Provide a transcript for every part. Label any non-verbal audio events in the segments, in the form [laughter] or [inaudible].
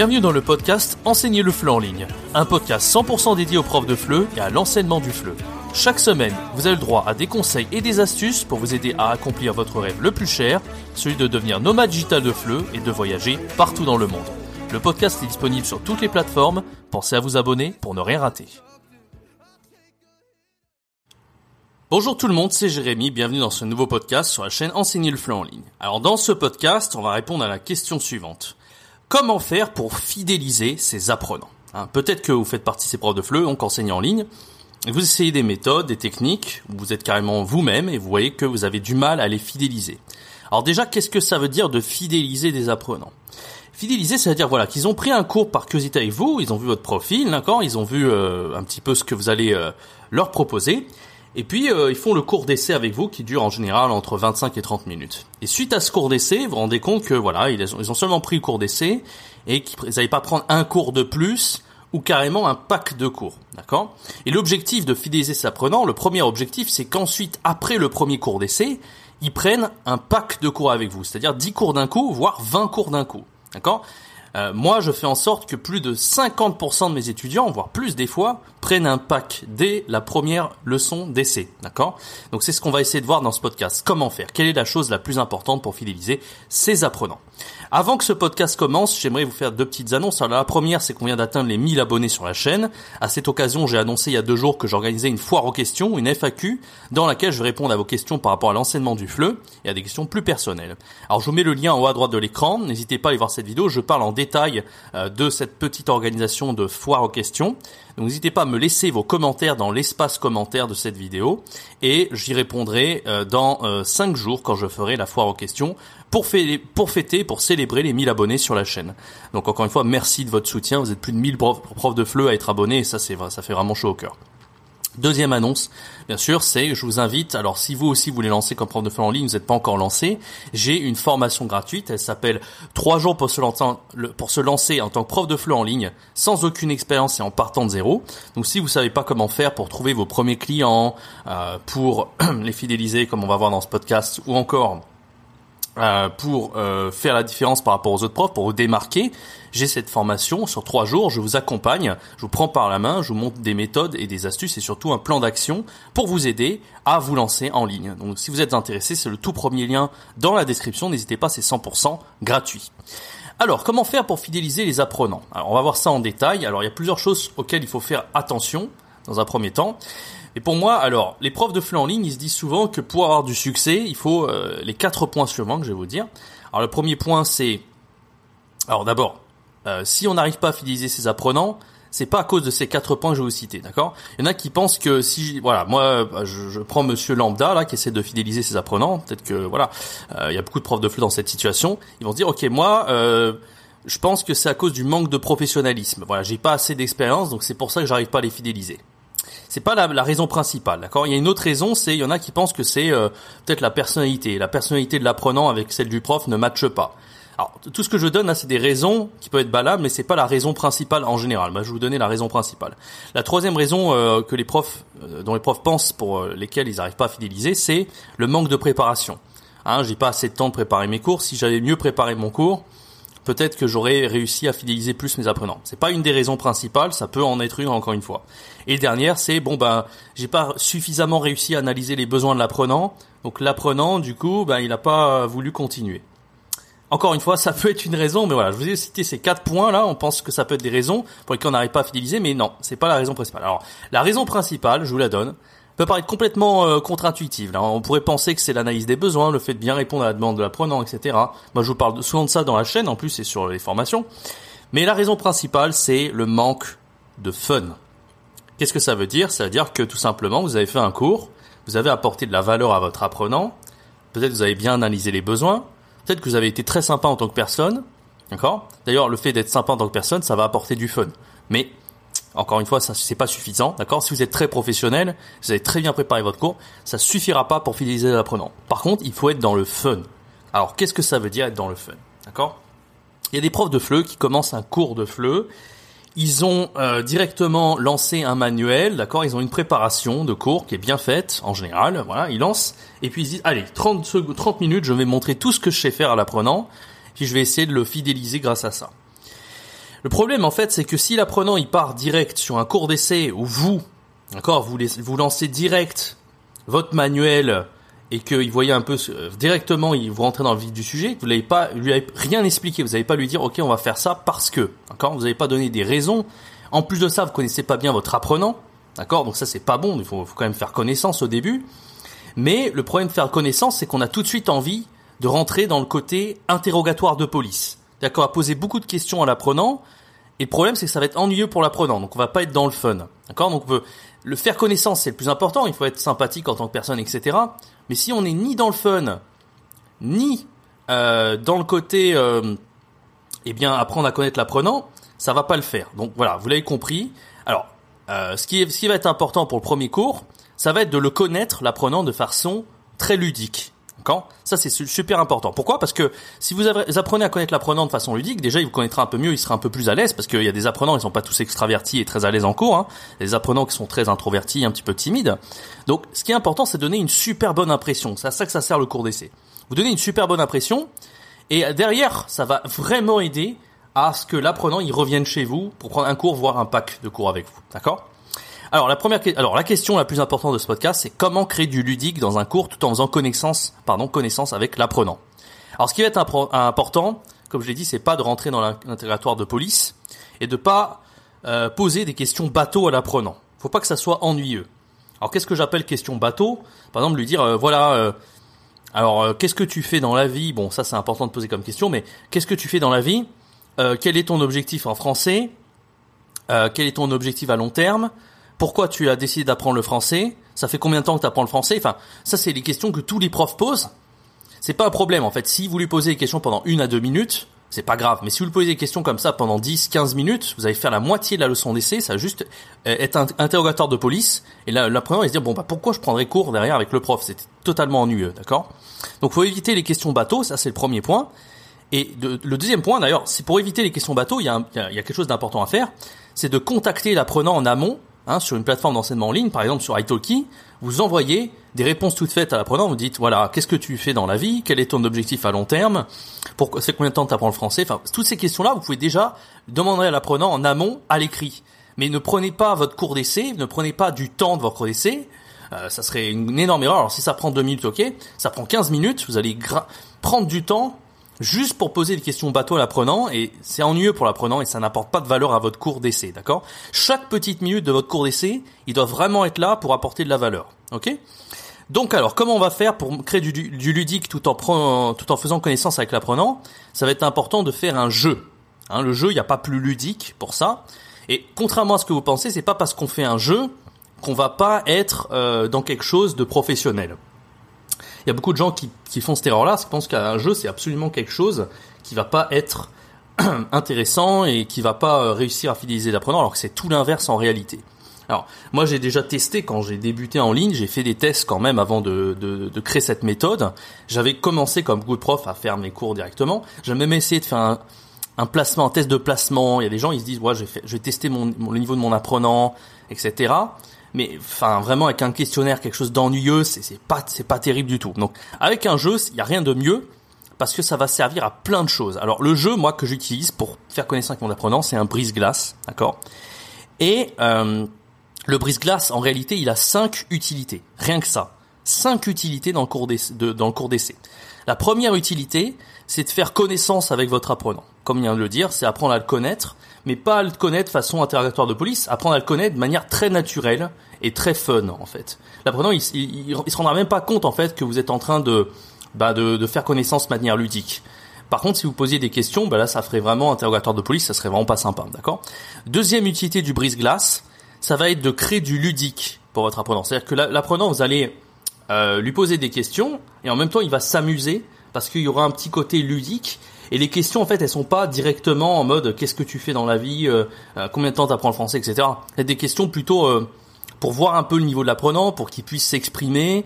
Bienvenue dans le podcast Enseigner le FLE en ligne, un podcast 100% dédié aux profs de FLE et à l'enseignement du FLE. Chaque semaine, vous avez le droit à des conseils et des astuces pour vous aider à accomplir votre rêve le plus cher, celui de devenir nomade digital de FLE et de voyager partout dans le monde. Le podcast est disponible sur toutes les plateformes, pensez à vous abonner pour ne rien rater. Bonjour tout le monde, c'est Jérémy, bienvenue dans ce nouveau podcast sur la chaîne Enseigner le FLE en ligne. Alors dans ce podcast, on va répondre à la question suivante. Comment faire pour fidéliser ses apprenants hein, Peut-être que vous faites partie de ces profs de FLE, donc enseignants en ligne, vous essayez des méthodes, des techniques, vous êtes carrément vous-même et vous voyez que vous avez du mal à les fidéliser. Alors déjà, qu'est-ce que ça veut dire de fidéliser des apprenants? Fidéliser, ça veut dire voilà qu'ils ont pris un cours par curiosité avec vous, ils ont vu votre profil, d'accord, ils ont vu euh, un petit peu ce que vous allez euh, leur proposer, et puis, euh, ils font le cours d'essai avec vous qui dure en général entre 25 et 30 minutes. Et suite à ce cours d'essai, vous rendez compte que voilà, ils ont, seulement pris le cours d'essai et qu'ils n'allaient pas prendre un cours de plus ou carrément un pack de cours. D'accord? Et l'objectif de fidéliser ses apprenants, le premier objectif, c'est qu'ensuite, après le premier cours d'essai, ils prennent un pack de cours avec vous. C'est-à-dire 10 cours d'un coup, voire 20 cours d'un coup. D'accord? Euh, moi, je fais en sorte que plus de 50% de mes étudiants, voire plus des fois, prennent un pack dès la première leçon d'essai. D'accord? Donc c'est ce qu'on va essayer de voir dans ce podcast. Comment faire? Quelle est la chose la plus importante pour fidéliser ces apprenants? Avant que ce podcast commence, j'aimerais vous faire deux petites annonces. Alors la première, c'est qu'on vient d'atteindre les 1000 abonnés sur la chaîne. À cette occasion, j'ai annoncé il y a deux jours que j'organisais une foire aux questions, une FAQ, dans laquelle je vais répondre à vos questions par rapport à l'enseignement du FLE et à des questions plus personnelles. Alors je vous mets le lien en haut à droite de l'écran. N'hésitez pas à aller voir cette vidéo. Je parle en détail euh, de cette petite organisation de foire aux questions. Donc n'hésitez pas à me laisser vos commentaires dans l'espace commentaire de cette vidéo et j'y répondrai euh, dans 5 euh, jours quand je ferai la foire aux questions pour, pour fêter, pour célébrer les 1000 abonnés sur la chaîne. Donc encore une fois, merci de votre soutien. Vous êtes plus de 1000 profs de FLE à être abonnés et ça, c'est ça fait vraiment chaud au cœur. Deuxième annonce, bien sûr, c'est je vous invite, alors si vous aussi voulez lancer comme prof de FLE en ligne, vous n'êtes pas encore lancé, j'ai une formation gratuite, elle s'appelle 3 jours pour se, lancer, en tant que prof de FLE en ligne, sans aucune expérience et en partant de zéro. Donc si vous savez pas comment faire pour trouver vos premiers clients, euh, pour [clears throat] les fidéliser comme on va voir dans ce podcast, ou encore euh, pour euh, faire la différence par rapport aux autres profs, pour vous démarquer, j'ai cette formation sur trois jours, je vous accompagne, je vous prends par la main, je vous montre des méthodes et des astuces et surtout un plan d'action pour vous aider à vous lancer en ligne. Donc si vous êtes intéressé, c'est le tout premier lien dans la description, n'hésitez pas, c'est 100% gratuit. Alors, comment faire pour fidéliser les apprenants? Alors, on va voir ça en détail. Alors, il y a plusieurs choses auxquelles il faut faire attention dans un premier temps. Et pour moi, alors, les profs de FLE en ligne, ils se disent souvent que pour avoir du succès, il faut euh, les quatre points suivants que je vais vous dire. Alors, le premier point, c'est, alors d'abord, euh, si on n'arrive pas à fidéliser ses apprenants, c'est pas à cause de ces quatre points que je vais vous citer, d'accord? Il y en a qui pensent que si, voilà, moi, bah, je, prends Monsieur Lambda là, qui essaie de fidéliser ses apprenants, peut-être que voilà, euh, il y a beaucoup de profs de FLE dans cette situation, ils vont se dire, ok, moi. je pense que c'est à cause du manque de professionnalisme. Voilà, j'ai pas assez d'expérience, donc c'est pour ça que j'arrive pas à les fidéliser c'est pas la, raison principale, d'accord? Il y a une autre raison, c'est il y en a qui pensent que c'est euh, peut-être la personnalité, la personnalité de l'apprenant avec celle du prof ne matche pas. Alors tout ce que je donne là, c'est des raisons qui peuvent être balables, mais c'est pas la raison principale en général. Moi, je vais vous donner la raison principale. La troisième raison euh, que les profs, euh, dont les profs pensent pour lesquels ils n'arrivent pas à fidéliser, c'est le manque de préparation. Hein, j'ai pas assez de temps de préparer mes cours. Si j'avais mieux préparé mon cours, peut-être que j'aurais réussi à fidéliser plus mes apprenants. C'est pas une des raisons principales, ça peut en être une encore une fois. Et dernière, c'est bon ben j'ai pas suffisamment réussi à analyser les besoins de l'apprenant, donc l'apprenant du coup ben il n'a pas voulu continuer. Encore une fois, ça peut être une raison, mais voilà, je vous ai cité ces quatre points là. On pense que ça peut être des raisons pour lesquelles on n'arrive pas à fidéliser, mais non, c'est pas la raison principale. Alors, la raison principale, je vous la donne, peut paraître complètement euh, contre-intuitive. On pourrait penser que c'est l'analyse des besoins, le fait de bien répondre à la demande de l'apprenant, etc. Moi, je vous parle souvent de ça dans la chaîne, en plus, et sur les formations. Mais la raison principale, c'est le manque de fun. Qu'est-ce que ça veut dire? Ça veut dire que tout simplement, vous avez fait un cours, vous avez apporté de la valeur à votre apprenant, peut-être vous avez bien analysé les besoins, peut-être que vous avez été très sympa en tant que personne, d'accord? D'ailleurs, le fait d'être sympa en tant que personne, ça va apporter du fun. Mais encore une fois, ça c'est pas suffisant, d'accord? Si vous êtes très professionnel, vous avez très bien préparé votre cours, ça suffira pas pour fidéliser l'apprenant. Par contre, il faut être dans le fun. Alors, qu'est-ce que ça veut dire être dans le fun? D'accord? Il y a des profs de FLE qui commencent un cours de FLE. Ils ont euh, directement lancé un manuel, d'accord? Ils ont une préparation de cours qui est bien faite en général. Voilà, ils lancent et puis ils disent allez 30 30 minutes, je vais montrer tout ce que je sais faire à l'apprenant, puis je vais essayer de le fidéliser grâce à ça. Le problème en fait, c'est que si l'apprenant il part direct sur un cours d'essai où vous, d'accord, vous vous lancez direct votre manuel et qu'il voyait un peu euh, directement, il vous rentrez dans le vif du sujet, vous l'avez pas, lui avez rien expliqué, vous n'avez pas lui dire, ok, on va faire ça parce que, d'accord, vous n'avez pas donné des raisons. En plus de ça, vous connaissez pas bien votre apprenant, d'accord, donc ça c'est pas bon, il faut, quand même faire connaissance au début. Mais le problème de faire connaissance, c'est qu'on a tout de suite envie de rentrer dans le côté interrogatoire de police, d'accord, à poser beaucoup de questions à l'apprenant. Et le problème, c'est que ça va être ennuyeux pour l'apprenant, donc on va pas être dans le fun, d'accord? Donc on peut le faire connaissance, c'est le plus important. Il faut être sympathique en tant que personne, etc. Mais si on n'est ni dans le fun, ni euh, dans le côté, euh, eh bien, apprendre à connaître l'apprenant, ça va pas le faire. Donc voilà, vous l'avez compris. Alors, euh, ce, qui est, ce qui va être important pour le premier cours, ça va être de le connaître, l'apprenant, de façon très ludique. Ça, c'est super important. Pourquoi? Parce que si vous apprenez à connaître l'apprenant de façon ludique, déjà, il vous connaîtra un peu mieux, il sera un peu plus à l'aise, parce qu'il y a des apprenants, ils sont pas tous extravertis et très à l'aise en cours. Hein. Des apprenants qui sont très introvertis, un petit peu timides. Donc, ce qui est important, c'est de donner une super bonne impression. C'est à ça que ça sert le cours d'essai. Vous donnez une super bonne impression, et derrière, ça va vraiment aider à ce que l'apprenant, il revienne chez vous pour prendre un cours, voire un pack de cours avec vous. D'accord? Alors la première, alors la question la plus importante de ce podcast, c'est comment créer du ludique dans un cours tout en faisant connaissance, pardon, connaissance avec l'apprenant. Alors ce qui va être important, comme je l'ai dit, c'est pas de rentrer dans l'intégratoire de police et de pas euh, poser des questions bateau à l'apprenant. Faut pas que ça soit ennuyeux. Alors qu'est-ce que j'appelle question bateau? Par exemple, lui dire euh, voilà. Euh, alors qu'est-ce que tu fais dans la vie? Bon, ça c'est important de poser comme question, mais qu'est-ce que tu fais dans la vie? Quel est ton objectif en français? Quel est ton objectif à long terme? Pourquoi tu as décidé d'apprendre le français Ça fait combien de temps que tu apprends le français Enfin, ça c'est les questions que tous les profs posent. C'est pas un problème en fait. Si vous lui posez des questions pendant une à deux minutes, c'est pas grave. Mais si vous lui posez des questions comme ça pendant 10, 15 minutes, vous allez faire la moitié de la leçon d'essai, ça va juste euh, être un interrogatoire de police. Et là, l'apprenant va se dire, bon, bah, pourquoi je prendrais cours derrière avec le prof? C'était totalement ennuyeux, d'accord? Donc, faut éviter les questions bateaux, ça c'est le premier point. Et le deuxième point, d'ailleurs, c'est pour éviter les questions bateaux, il y a, il y a quelque chose d'important à faire, c'est de contacter l'apprenant en amont Hein, sur une plateforme d'enseignement en ligne, par exemple sur Italki, vous envoyez des réponses toutes faites à l'apprenant, vous dites voilà, qu'est-ce que tu fais dans la vie, quel est ton objectif à long terme, pourquoi c'est combien de temps tu apprends le français, enfin toutes ces questions-là, vous pouvez déjà demander à l'apprenant en amont à l'écrit. Mais ne prenez pas votre cours d'essai, ne prenez pas du temps de votre cours d'essai, euh, ça serait une énorme erreur. Alors si ça prend deux minutes, ok, ça prend 15 minutes, vous allez prendre du temps juste pour poser des questions bateau à l'apprenant et c'est ennuyeux pour l'apprenant et ça n'apporte pas de valeur à votre cours d'essai, d'accord? Chaque petite minute de votre cours d'essai, il doit vraiment être là pour apporter de la valeur, ok? Donc alors, comment on va faire pour créer du, du ludique tout en, tout en faisant connaissance avec l'apprenant? Ça va être important de faire un jeu. Hein, le jeu, il n'y a pas plus ludique pour ça. Et contrairement à ce que vous pensez, c'est pas parce qu'on fait un jeu qu'on va pas être euh, dans quelque chose de professionnel il y a beaucoup de gens qui, qui font cette erreur-là, qui pensent qu'un jeu c'est absolument quelque chose qui va pas être [clears throat] intéressant et qui va pas euh, réussir à fidéliser l'apprenant, alors que c'est tout l'inverse en réalité. Alors, moi j'ai déjà testé quand j'ai débuté en ligne, j'ai fait des tests quand même avant de, de, créer cette méthode. J'avais commencé comme de profs à faire mes cours directement. J'ai même essayé de faire un, un, placement, un test de placement. Il y a des gens, ils se disent, ouais, je vais, je vais tester mon, le niveau de mon apprenant, etc mais enfin vraiment avec un questionnaire quelque chose d'ennuyeux c'est c'est pas c'est pas terrible du tout. Donc avec un jeu il y a rien de mieux parce que ça va servir à plein de choses. Alors le jeu moi que j'utilise pour faire connaissance avec mon apprenant c'est un brise-glace d'accord? Et euh, le brise-glace en réalité il a cinq utilités rien que ça cinq utilités dans le cours d'essai la première utilité c'est de faire connaissance avec votre apprenant comme il vient de le dire c'est apprendre à le connaître mais pas à le connaître façon interrogatoire de police, apprendre à le connaître de manière très naturelle et très fun en fait. L'apprenant, il, se rendra même pas compte en fait que vous êtes en train de, bah, de faire connaissance de manière ludique. Par contre, si vous posiez des questions, bah là, ça ferait vraiment interrogatoire de police, ça serait vraiment pas sympa, d'accord? Deuxième utilité du brise-glace, ça va être de créer du ludique pour votre apprenant. C'est-à-dire que l'apprenant, vous allez euh, lui poser des questions et en même temps, il va s'amuser parce qu'il y aura un petit côté ludique et les questions, en fait, elles sont pas directement en mode qu'est-ce que tu fais dans la vie, euh, euh, combien de temps tu apprends le français, etc. C'est des questions plutôt euh, pour voir un peu le niveau de l'apprenant, pour qu'il puisse s'exprimer,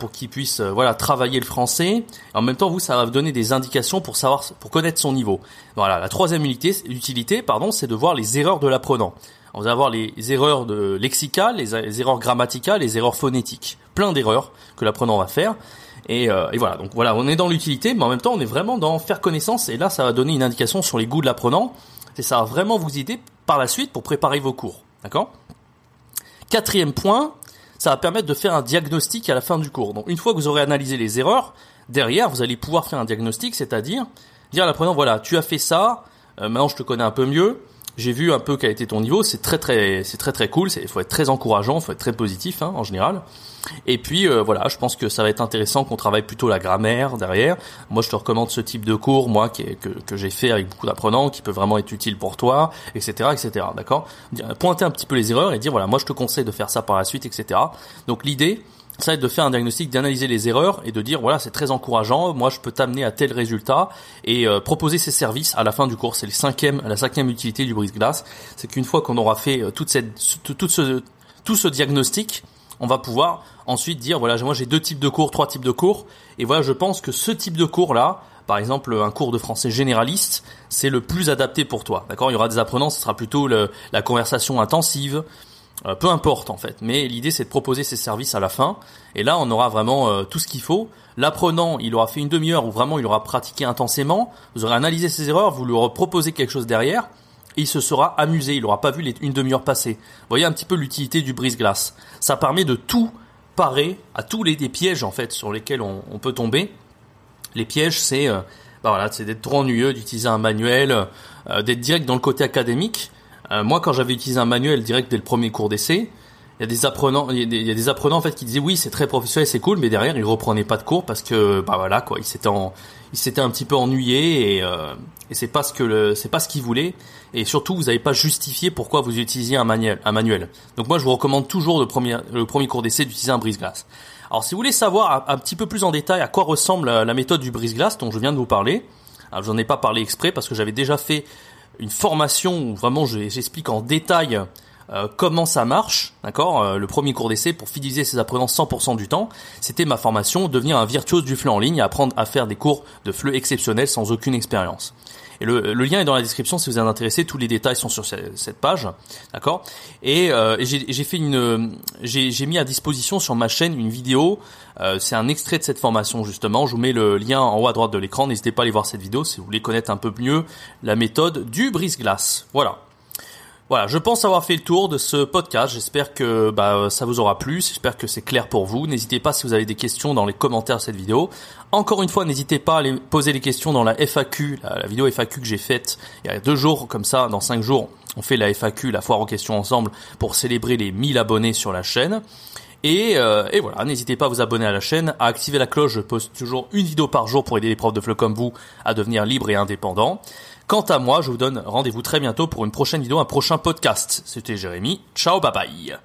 pour qu'il puisse voilà travailler le français. en même temps, vous, ça va vous donner des indications pour savoir, pour connaître son niveau. Voilà. La troisième utilité, utilité pardon, c'est de voir les erreurs de l'apprenant. On va avoir les erreurs de lexicales, les erreurs grammaticales, les erreurs phonétiques. Plein d'erreurs que l'apprenant va faire. Euh, et, voilà, donc voilà, on est dans l'utilité, mais en même temps, on est vraiment dans faire connaissance. Et là, ça va donner une indication sur les goûts de l'apprenant. et ça va vraiment vous aider par la suite pour préparer vos cours. D'accord? Quatrième point, ça va permettre de faire un diagnostic à la fin du cours. Donc une fois que vous aurez analysé les erreurs, derrière, vous allez pouvoir faire un diagnostic, c'est-à-dire dire à l'apprenant, voilà, tu as fait ça, euh, maintenant je te connais un peu mieux, j'ai vu un peu quel était ton niveau, c'est très très c'est très très cool, il faut être très encourageant, il faut être très positif hein, en général. Et puis euh, voilà, je pense que ça va être intéressant qu'on travaille plutôt la grammaire derrière. Moi, je te recommande ce type de cours, moi que, que j'ai fait avec beaucoup d'apprenants, qui peut vraiment être utile pour toi, etc., etc. D'accord? Pointer un petit peu les erreurs et dire voilà, moi je te conseille de faire ça par la suite, etc. Donc l'idée, ça va de faire un diagnostic, d'analyser les erreurs et de dire voilà c'est très encourageant, moi je peux t'amener à tel résultat et euh, proposer ces services à la fin du cours. C'est le cinquième, la cinquième utilité du brise-glace, c'est qu'une fois qu'on aura fait euh, toute cette, tout, ce, tout ce diagnostic, on va pouvoir ensuite dire voilà moi j'ai deux types de cours, trois types de cours et voilà je pense que ce type de cours là par exemple un cours de français généraliste, c'est le plus adapté pour toi. D'accord? Il y aura des apprenants, ce sera plutôt la conversation intensive, euh, peu importe en fait, mais l'idée c'est de proposer ces services à la fin, et là on aura vraiment euh, tout ce qu'il faut. L'apprenant, il aura fait une demi-heure où vraiment il aura pratiqué intensément, vous aurez analysé ses erreurs, vous lui aurez proposé quelque chose derrière, et il se sera amusé, il n'aura pas vu les, une demi-heure passer. Vous voyez un petit peu l'utilité du brise-glace. Ça permet de tout parer à tous les, pièges en fait sur lesquels on, peut tomber. Les pièges, c'est euh, bah voilà, c'est d'être trop ennuyeux, d'utiliser un manuel, d'être direct dans le côté académique euh, moi, quand j'avais utilisé un manuel direct dès le premier cours d'essai, il y a des apprenants, il y a des, apprenants en fait qui disaient oui, c'est très professionnel, c'est cool, mais derrière ils reprenaient pas de cours parce que bah voilà quoi, ils s'étaient ils s'étaient un petit peu ennuyés et, euh, et c'est pas ce que le, c'est pas ce qu'ils voulaient et surtout vous n'avez pas justifié pourquoi vous utilisiez un manuel, un manuel. Donc moi je vous recommande toujours le premier, le premier cours d'essai d'utiliser un brise-glace. Alors si vous voulez savoir un, petit peu plus en détail à quoi ressemble la, méthode du brise-glace dont je viens de vous parler, alors j'en ai pas parlé exprès parce que j'avais déjà fait une formation où vraiment j'explique en détail euh, comment ça marche, d'accord euh, Le premier cours d'essai pour fidéliser ses apprenants 100% du temps, c'était ma formation devenir un virtuose du fleu en ligne, apprendre à faire des cours de fleu exceptionnels sans aucune expérience. Et le, lien est dans la description si vous êtes intéressé. Tous les détails sont sur cette, page, d'accord? Et, euh, j'ai fait une, j'ai mis à disposition sur ma chaîne une vidéo. Euh, c'est un extrait de cette formation justement. Je vous mets le lien en haut à droite de l'écran. N'hésitez pas à aller voir cette vidéo si vous voulez connaître un peu mieux la méthode du brise-glace. Voilà. Voilà, je pense avoir fait le tour de ce podcast. J'espère que bah, ça vous aura plu. J'espère que c'est clair pour vous. N'hésitez pas si vous avez des questions dans les commentaires de cette vidéo. Encore une fois, n'hésitez pas à poser les questions dans la FAQ, la, vidéo FAQ que j'ai faite il y a deux jours, comme ça, dans cinq jours, on fait la FAQ, la foire en question ensemble, pour célébrer les 1000 abonnés sur la chaîne. Et, euh, et, voilà, n'hésitez pas à vous abonner à la chaîne, à activer la cloche, je poste toujours une vidéo par jour pour aider les profs de FLE comme vous à devenir libres et indépendants. Quant à moi, je vous donne rendez-vous très bientôt pour une prochaine vidéo, un prochain podcast. C'était Jérémy. Ciao, bye bye.